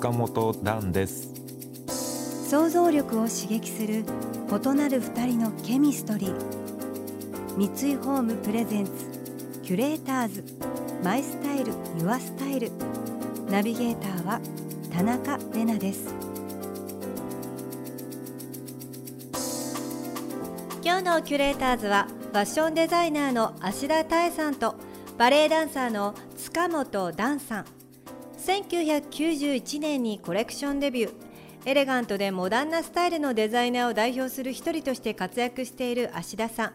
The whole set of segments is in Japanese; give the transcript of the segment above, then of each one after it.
塚本蘭です。想像力を刺激する異なる二人のケミストリー。三井ホームプレゼンツキュレーターズ。マイスタイルユアスタイル。ナビゲーターは田中れなです。今日のキュレーターズはファッションデザイナーの芦田多恵さんとバレエダンサーの塚本段さん。1991年にコレクションデビュー。エレガントでモダンなスタイルのデザイナーを代表する一人として活躍している芦田さん。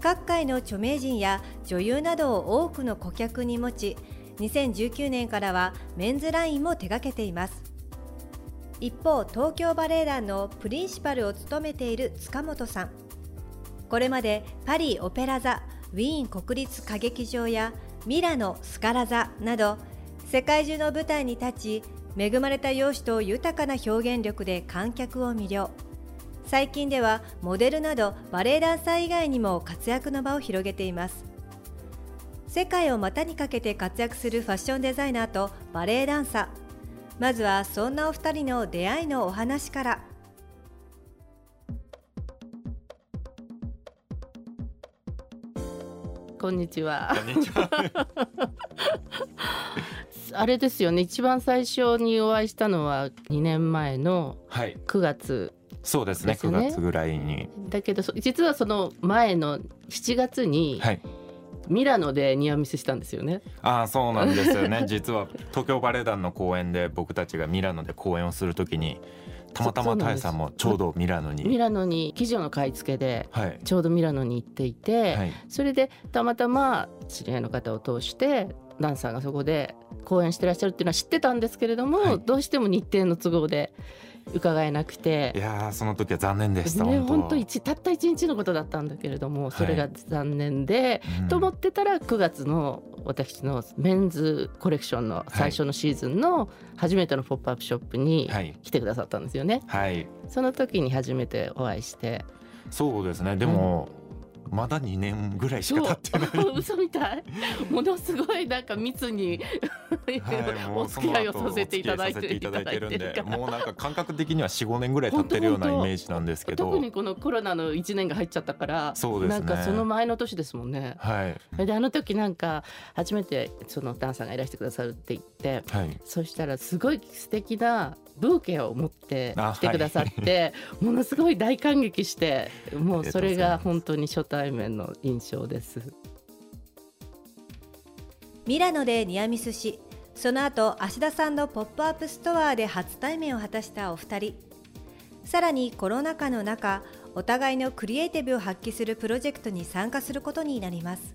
各界の著名人や女優などを多くの顧客に持ち2019年からはメンズラインも手掛けています。一方東京バレエ団のプリンシパルを務めている塚本さん。これまでパリオペラ座ウィーン国立歌劇場やミラノスカラ座など世界中の舞台に立ち恵まれた容姿と豊かな表現力で観客を魅了。最近ではモデルなどバレエダンサー以外にも活躍の場を広げています。世界を股にかけて活躍するファッションデザイナーとバレエダンサー。まずはそんなお二人の出会いのお話から。こんにちは。こんにちは あれですよね。一番最初にお会いしたのは2年前のはい。9月そうですね。9ですね。月ぐらいに。だけどそ実はその前の7月にはい。ミラノでニアミスしたんですよね。ああそうなんですよね。実は東京バレエ団の公演で僕たちがミラノで公演をするときにたまたまタエさんもちょうどミラノミにラノに記事の買い付けではい。ちょうどミラノに行っていて、はい。それでたまたま知り合いの方を通してダンサーがそこで公演してらっしゃるっていうのは知ってたんですけれども、はい。どうしても日程の都合で伺えなくて。い。やーその時は残念でしたね、本当。一たった一日のことだったんだけれどもそれが残念で、うん。と思ってたら9月の私のメンズコレクションの最初のシーズンの初めてのポップアップショップにはい。来てくださったんですよね。はい。その時に初めてお会いして。そうですね。でも、まだ2年ぐらいしか経ってない。嘘みたい。ものすごいなんか密に、はい、もお付き合いをさせていただいていただいてるんでもうなんか感覚的には45年ぐらい経ってるようなイメージなんですけど。特にこのコロナの1年が入っちゃったからそうですね。なんかその前の年ですもんね。はい。であの時なんか初めてそのダンさんがいらしてくださるって言ってはい。そしたらすごい素敵なブーケを持ってあ来てくださって、ものすごい大感激してもうそれが本当に初対面の印象です。ミラノでニアミスしその後芦田さんのポップアップストアで初対面を果たしたお二人。さらにコロナ禍の中お互いのクリエイティブを発揮するプロジェクトに参加することになります。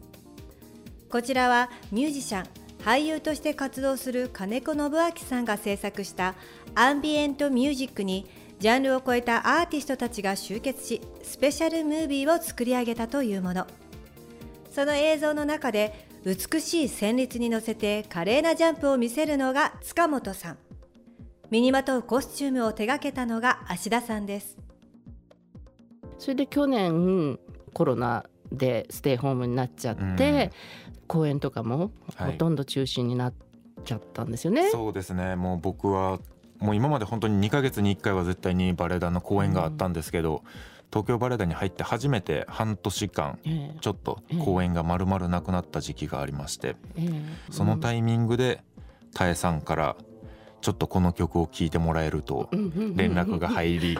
こちらはミュージシャン俳優として活動する金子信明さんが制作したアンビエントミュージックにジャンルを超えたアーティストたちが集結しスペシャルムービーを作り上げたというもの。その映像の中で美しい旋律に乗せて華麗なジャンプを見せるのが塚本さん。身にまとうコスチュームを手掛けたのが芦田さんです。それで去年コロナでステイホームになっちゃって、公演とかもはい。ほとんど中止になっちゃったんですよね。そうですね。もう僕はもう今まで本当に2ヶ月に1回は絶対にバレエ団の公演があったんですけど、東京バレエ団に入って初めて半年間ええ。ちょっと公演が丸々なくなった時期がありまして、ええ。そのタイミングで多江さんからちょっとこの曲を聴いてもらえると連絡が入り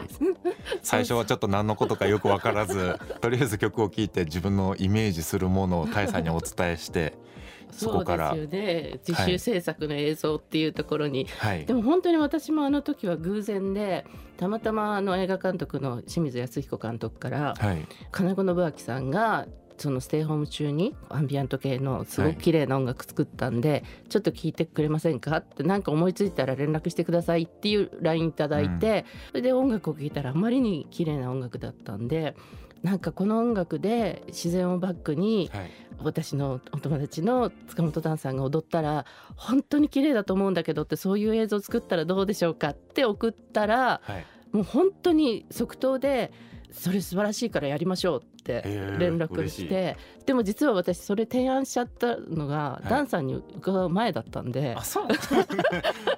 最初はちょっと何のことかよく分からず とりあえず曲を聴いて自分のイメージするものを多江さんにお伝えして そこからそうですよね。自主制作の映像っていうところに、はい。でも本当に私もあの時は偶然でたまたまあの映画監督の清水康彦監督からはい。金子信明さんがそのステイホーム中にアンビエント系のすごく綺麗な音楽作ったんで、はい、ちょっと聞いてくれませんか？って何か思いついたら連絡してくださいっていう LINE いただいて、うん、それで音楽を聴いたらあまりに綺麗な音楽だったんでなんかこの音楽で自然をバックに、私のお友達の塚本ダンさんが踊ったら本当に綺麗だと思うんだけどってそういう映像を作ったらどうでしょうかって送ったら、はい、もう本当に即答でそれ素晴らしいからやりましょうって連絡して、でも実は私それ提案しちゃったのが、ダンさんに伺う前だったんで、あそう。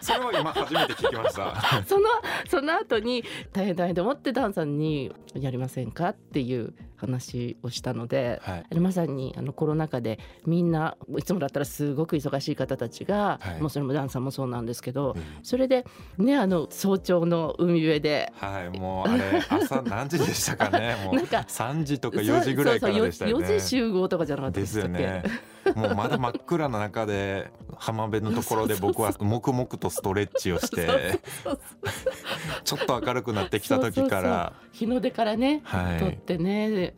それは今初めて聞きました。そのその後に大変大変と思ってダンさんにやりませんかっていう話をしたので、はい、まさにあのコロナ禍でみんないつもだったらすごく忙しい方たちが、はい、もうそれもダンさんもそうなんですけど、うん、それでねあの早朝の海辺で。はいもうあれ朝何時でしたかね。もうなんか3時とか4時ぐらいからでしたよね。そうそう 4, 4時集合とかじゃなかったですよね。もうまだ真っ暗な中で浜辺のところで僕は黙々とストレッチをしてちょっと明るくなってきた時から。日の出からね、はい、撮ってね。いや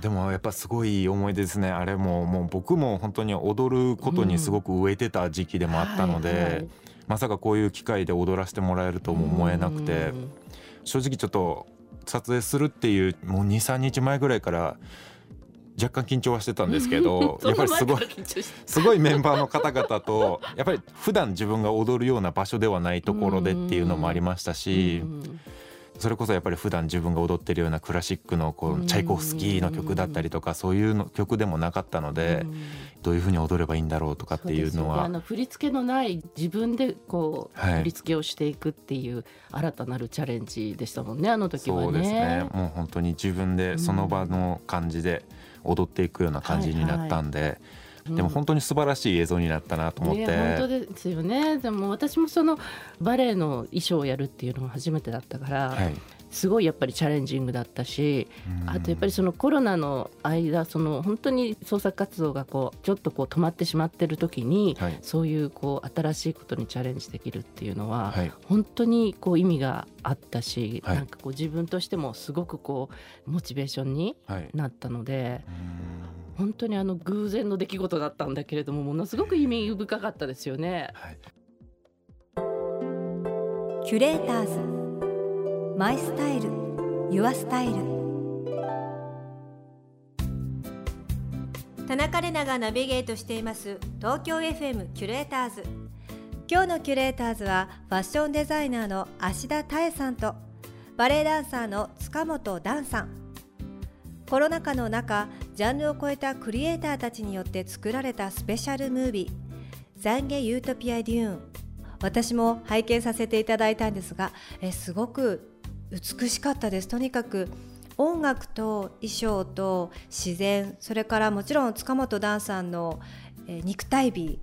でもやっぱすごい思い出ですね。あれももう僕も本当に踊ることにすごく飢えてた時期でもあったので、うんはいはい、まさかこういう機会で踊らせてもらえるとも思えなくて、正直ちょっと撮影するっていうもう23日前ぐらいから若干緊張はしてたんですけど やっぱりすごいすごいメンバーの方々とやっぱり普段自分が踊るような場所ではないところでっていうのもありましたし。それこそやっぱり普段自分が踊ってるようなクラシックのこうチャイコフスキーの曲だったりとかそういうの曲でもなかったのでどういうふうに踊ればいいんだろうとかっていうのはあの振り付けのない自分でこう振り付けをしていくっていう新たなるチャレンジでしたもんねあの時はね。そうですね。もう本当に自分でその場の感じで踊っていくような感じになったんで。はいはいでも本当に素晴らしい映像になったなと思って、ね、本当ですよね。でも私もそのバレエの衣装をやるっていうのが初めてだったから、はい、すごいやっぱりチャレンジングだったし、あとやっぱりそのコロナの間その本当に創作活動がこうちょっとこう止まってしまってる時に、はい、そういうこう新しいことにチャレンジできるっていうのは、はい、本当にこう意味があったし、はい、なんかこう自分としてもすごくこうモチベーションになったので。本当にあの偶然の出来事だったんだけれどもものすごく意味深かったですよね。キュレーターズ。マイスタイル。ユアスタイル。田中れながナビゲートしています。東京 FM キュレーターズ。今日のキュレーターズはファッションデザイナーの芦田多恵さんとバレエダンサーの塚本段さんコロナ禍の中ジャンルを超えたクリエイターたちによって作られたスペシャルムービー懺悔ユートピアデューン。私も拝見させていただいたんですがえすごく美しかったです。とにかく音楽と衣装と自然それからもちろん塚本ダンさんの、え、肉体美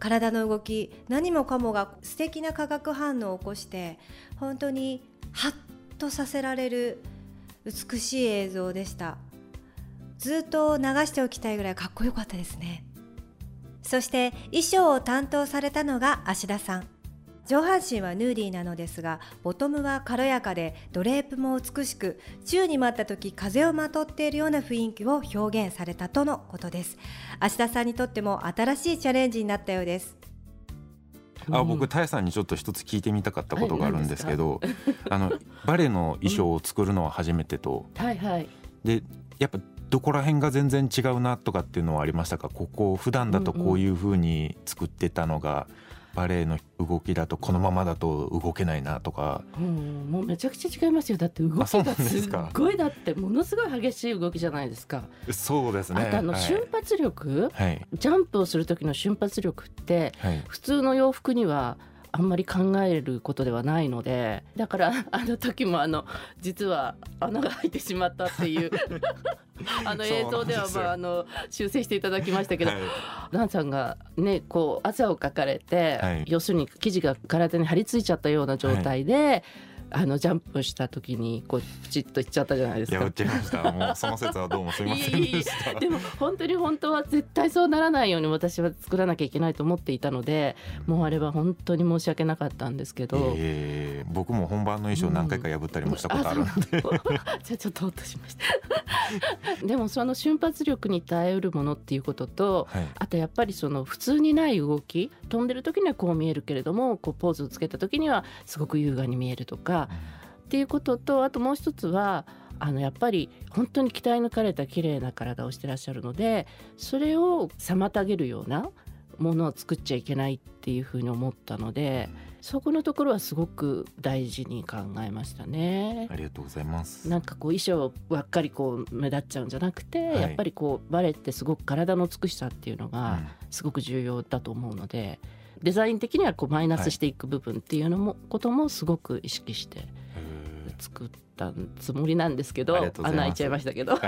体の動き何もかもが素敵な化学反応を起こして本当にハッとさせられる美しい映像でした。ずっと流しておきたいぐらいかっこよかったですね。そして衣装を担当されたのが芦田さん。上半身はヌーディーなのですがボトムは軽やかでドレープも美しく宙に舞った時風をまとっているような雰囲気を表現されたとのことです。芦田さんにとっても新しいチャレンジになったようです。あ僕タヤさんにちょっと一つ聞いてみたかったことがあるんですけど、はい、あのバレエの衣装を作るのは初めてと、うん、はいはい、でやっぱどこら辺が全然違うなとかっていうのはありましたか？ここ普段だとこういうふうに作ってたのが、バレエの動きだとこのままだと動けないなとか、うん、もうめちゃくちゃ違いますよ。だって動きがすごいだってものすごい激しい動きじゃないですか。そうですね。あとあの瞬発力、はい、ジャンプをする時の瞬発力って、はい、普通の洋服にはあんまり考えることではないのでだから あの時もあの実は穴が開いてしまったっていう あの映像ではまああの修正していただきましたけど、はい、ランさんがねこう汗をかかれて、はい、要するに生地が体に張り付いちゃったような状態で、はい、あのジャンプした時にこうプチッといっちゃったじゃないですか。いや、ちゃいました。もうその説はどうもすみませんでした。でも本当に本当は絶対そうならないように私は作らなきゃいけないと思っていたので、もうあれは本当に申し訳なかったんですけど。えー、僕も本番の衣装何回か破ったりもしたことあるので、うん、じゃあちょっとほっとしました。でもその瞬発力に耐えうるものっていうことと、はい、あとやっぱりその普通にない動き飛んでる時にはこう見えるけれどもこうポーズをつけた時にはすごく優雅に見えるとか、っていうこととあともう一つはあのやっぱり本当に鍛え抜かれた綺麗な体をしてらっしゃるのでそれを妨げるようなものを作っちゃいけないっていうふうに思ったのでそこのところはすごく大事に考えましたね。ありがとうございます。なんかこう衣装ばっかりこう目立っちゃうんじゃなくて、はい、やっぱりこうバレエってすごく体の美しさっていうのがすごく重要だと思うので、うん、デザイン的にはこうマイナスしていく部分っていうのも、はい、こともすごく意識して作ったつもりなんですけど穴開いちゃいましたけど、は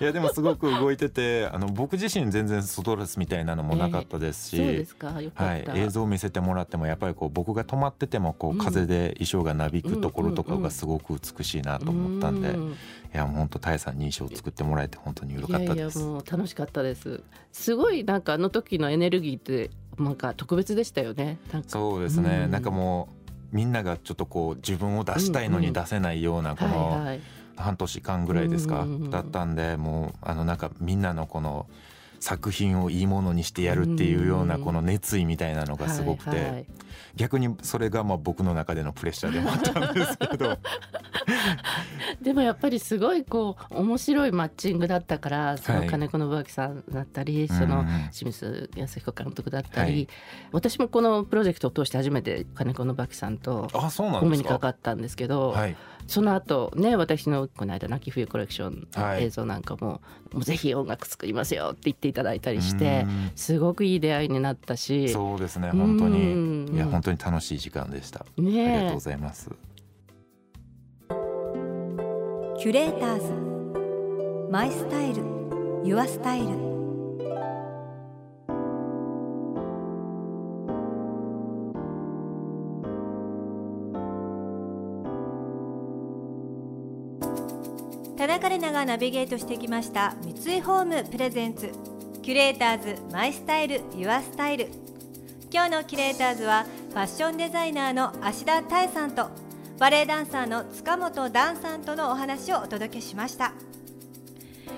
い、いやでもすごく動いててあの僕自身全然ストレスみたいなのもなかったですし、えー、そうですか？よかはい、映像を見せてもらってもやっぱりこう僕が止まっててもこう風で衣装がなびくところとかがすごく美しいなと思ったんで、いや本当タエさんに衣装を作ってもらえて本当によかったです。いやもう楽しかったです。すごいなんかあの時のエネルギーってなんか特別でしたよね。そうですね、うん、なんかもうみんながちょっとこう自分を出したいのに出せないようなこの半年間ぐらいですかだったんでもうあのなんかみんなのこの作品をいいものにしてやるっていうようなこの熱意みたいなのがすごくて逆にそれがまあ僕の中でのプレッシャーでもあったんですけど。でもやっぱりすごいこう面白いマッチングだったからその金子信明さんだったり、その清水康彦監督だったり、はい、私もこのプロジェクトを通して初めて金子信明さんとお目にかかったんですけど。はい。その後ね私のこの間「泣き冬コレクション」の映像なんかも,、もうぜひ音楽作りますよって言っていただいたりしてすごくいい出会いになったし。そうですね本当に。いや本当に楽しい時間でした、ね、ありがとうございます。キュレーターズ。マイスタイル。ユアスタイル。田中玲奈がナビゲートしてきました。三井ホームプレゼンツキュレーターズマイスタイルユアスタイル今日のキュレーターズはファッションデザイナーの芦田多江さんとバレエダンサーの塚本段さんとのお話をお届けしました。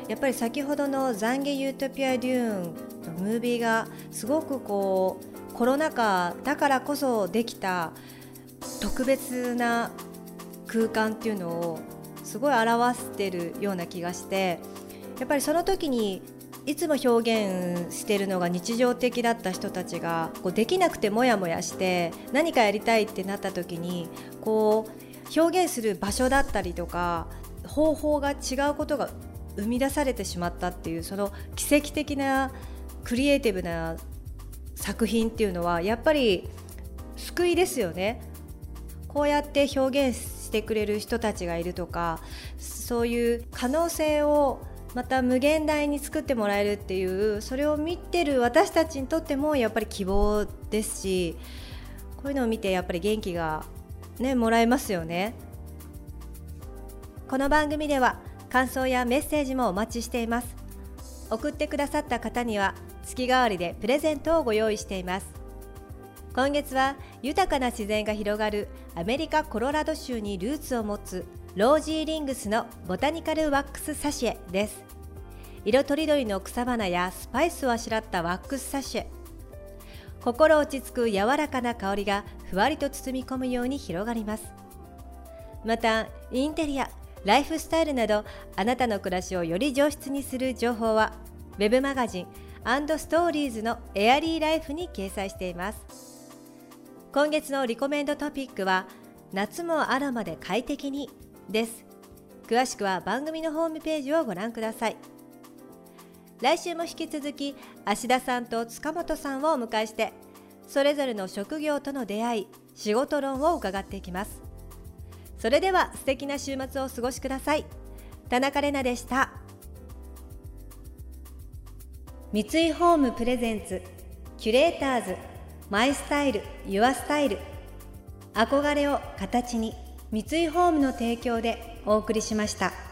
やっぱり先ほどの「懺悔ユートピア・デューン」のムービーがすごくこうコロナ禍だからこそできた特別な空間っていうのをすごい表してるような気がしてやっぱりその時にいつも表現してるのが日常的だった人たちがこうできなくてモヤモヤして何かやりたいってなった時にこう表現する場所だったりとか方法が違うことが生み出されてしまったっていうその奇跡的なクリエイティブな作品っていうのはやっぱり救いですよね。こうやって表現してくれる人たちがいるとかそういう可能性をまた無限大に作ってもらえるっていうそれを見てる私たちにとってもやっぱり希望ですしこういうのを見てやっぱり元気がねもらえますよね。この番組では感想やメッセージもお待ちしています。送ってくださった方には月替わりでプレゼントをご用意しています。今月は豊かな自然が広がるアメリカ・コロラド州にルーツを持つロージーリングスのボタニカルワックスサシエです。色とりどりの草花やスパイスをあしらったワックスサシエ。心落ち着く柔らかな香りがふわりと包み込むように広がります。またインテリアライフスタイルなどあなたの暮らしをより上質にする情報は web マガジンストーリーズのエアリーライフに掲載しています。今月のリコメンドトピックは夏もアロマで快適に。です。詳しくは番組のホームページをご覧ください。来週も引き続き芦田さんと塚本さんをお迎えしてそれぞれの職業との出会い仕事論を伺っていきます。それでは素敵な週末をお過ごしください。田中れなでした。三井ホームプレゼンツキュレーターズマイスタイルユアスタイル。憧れを形に。三井ホームの提供でお送りしました。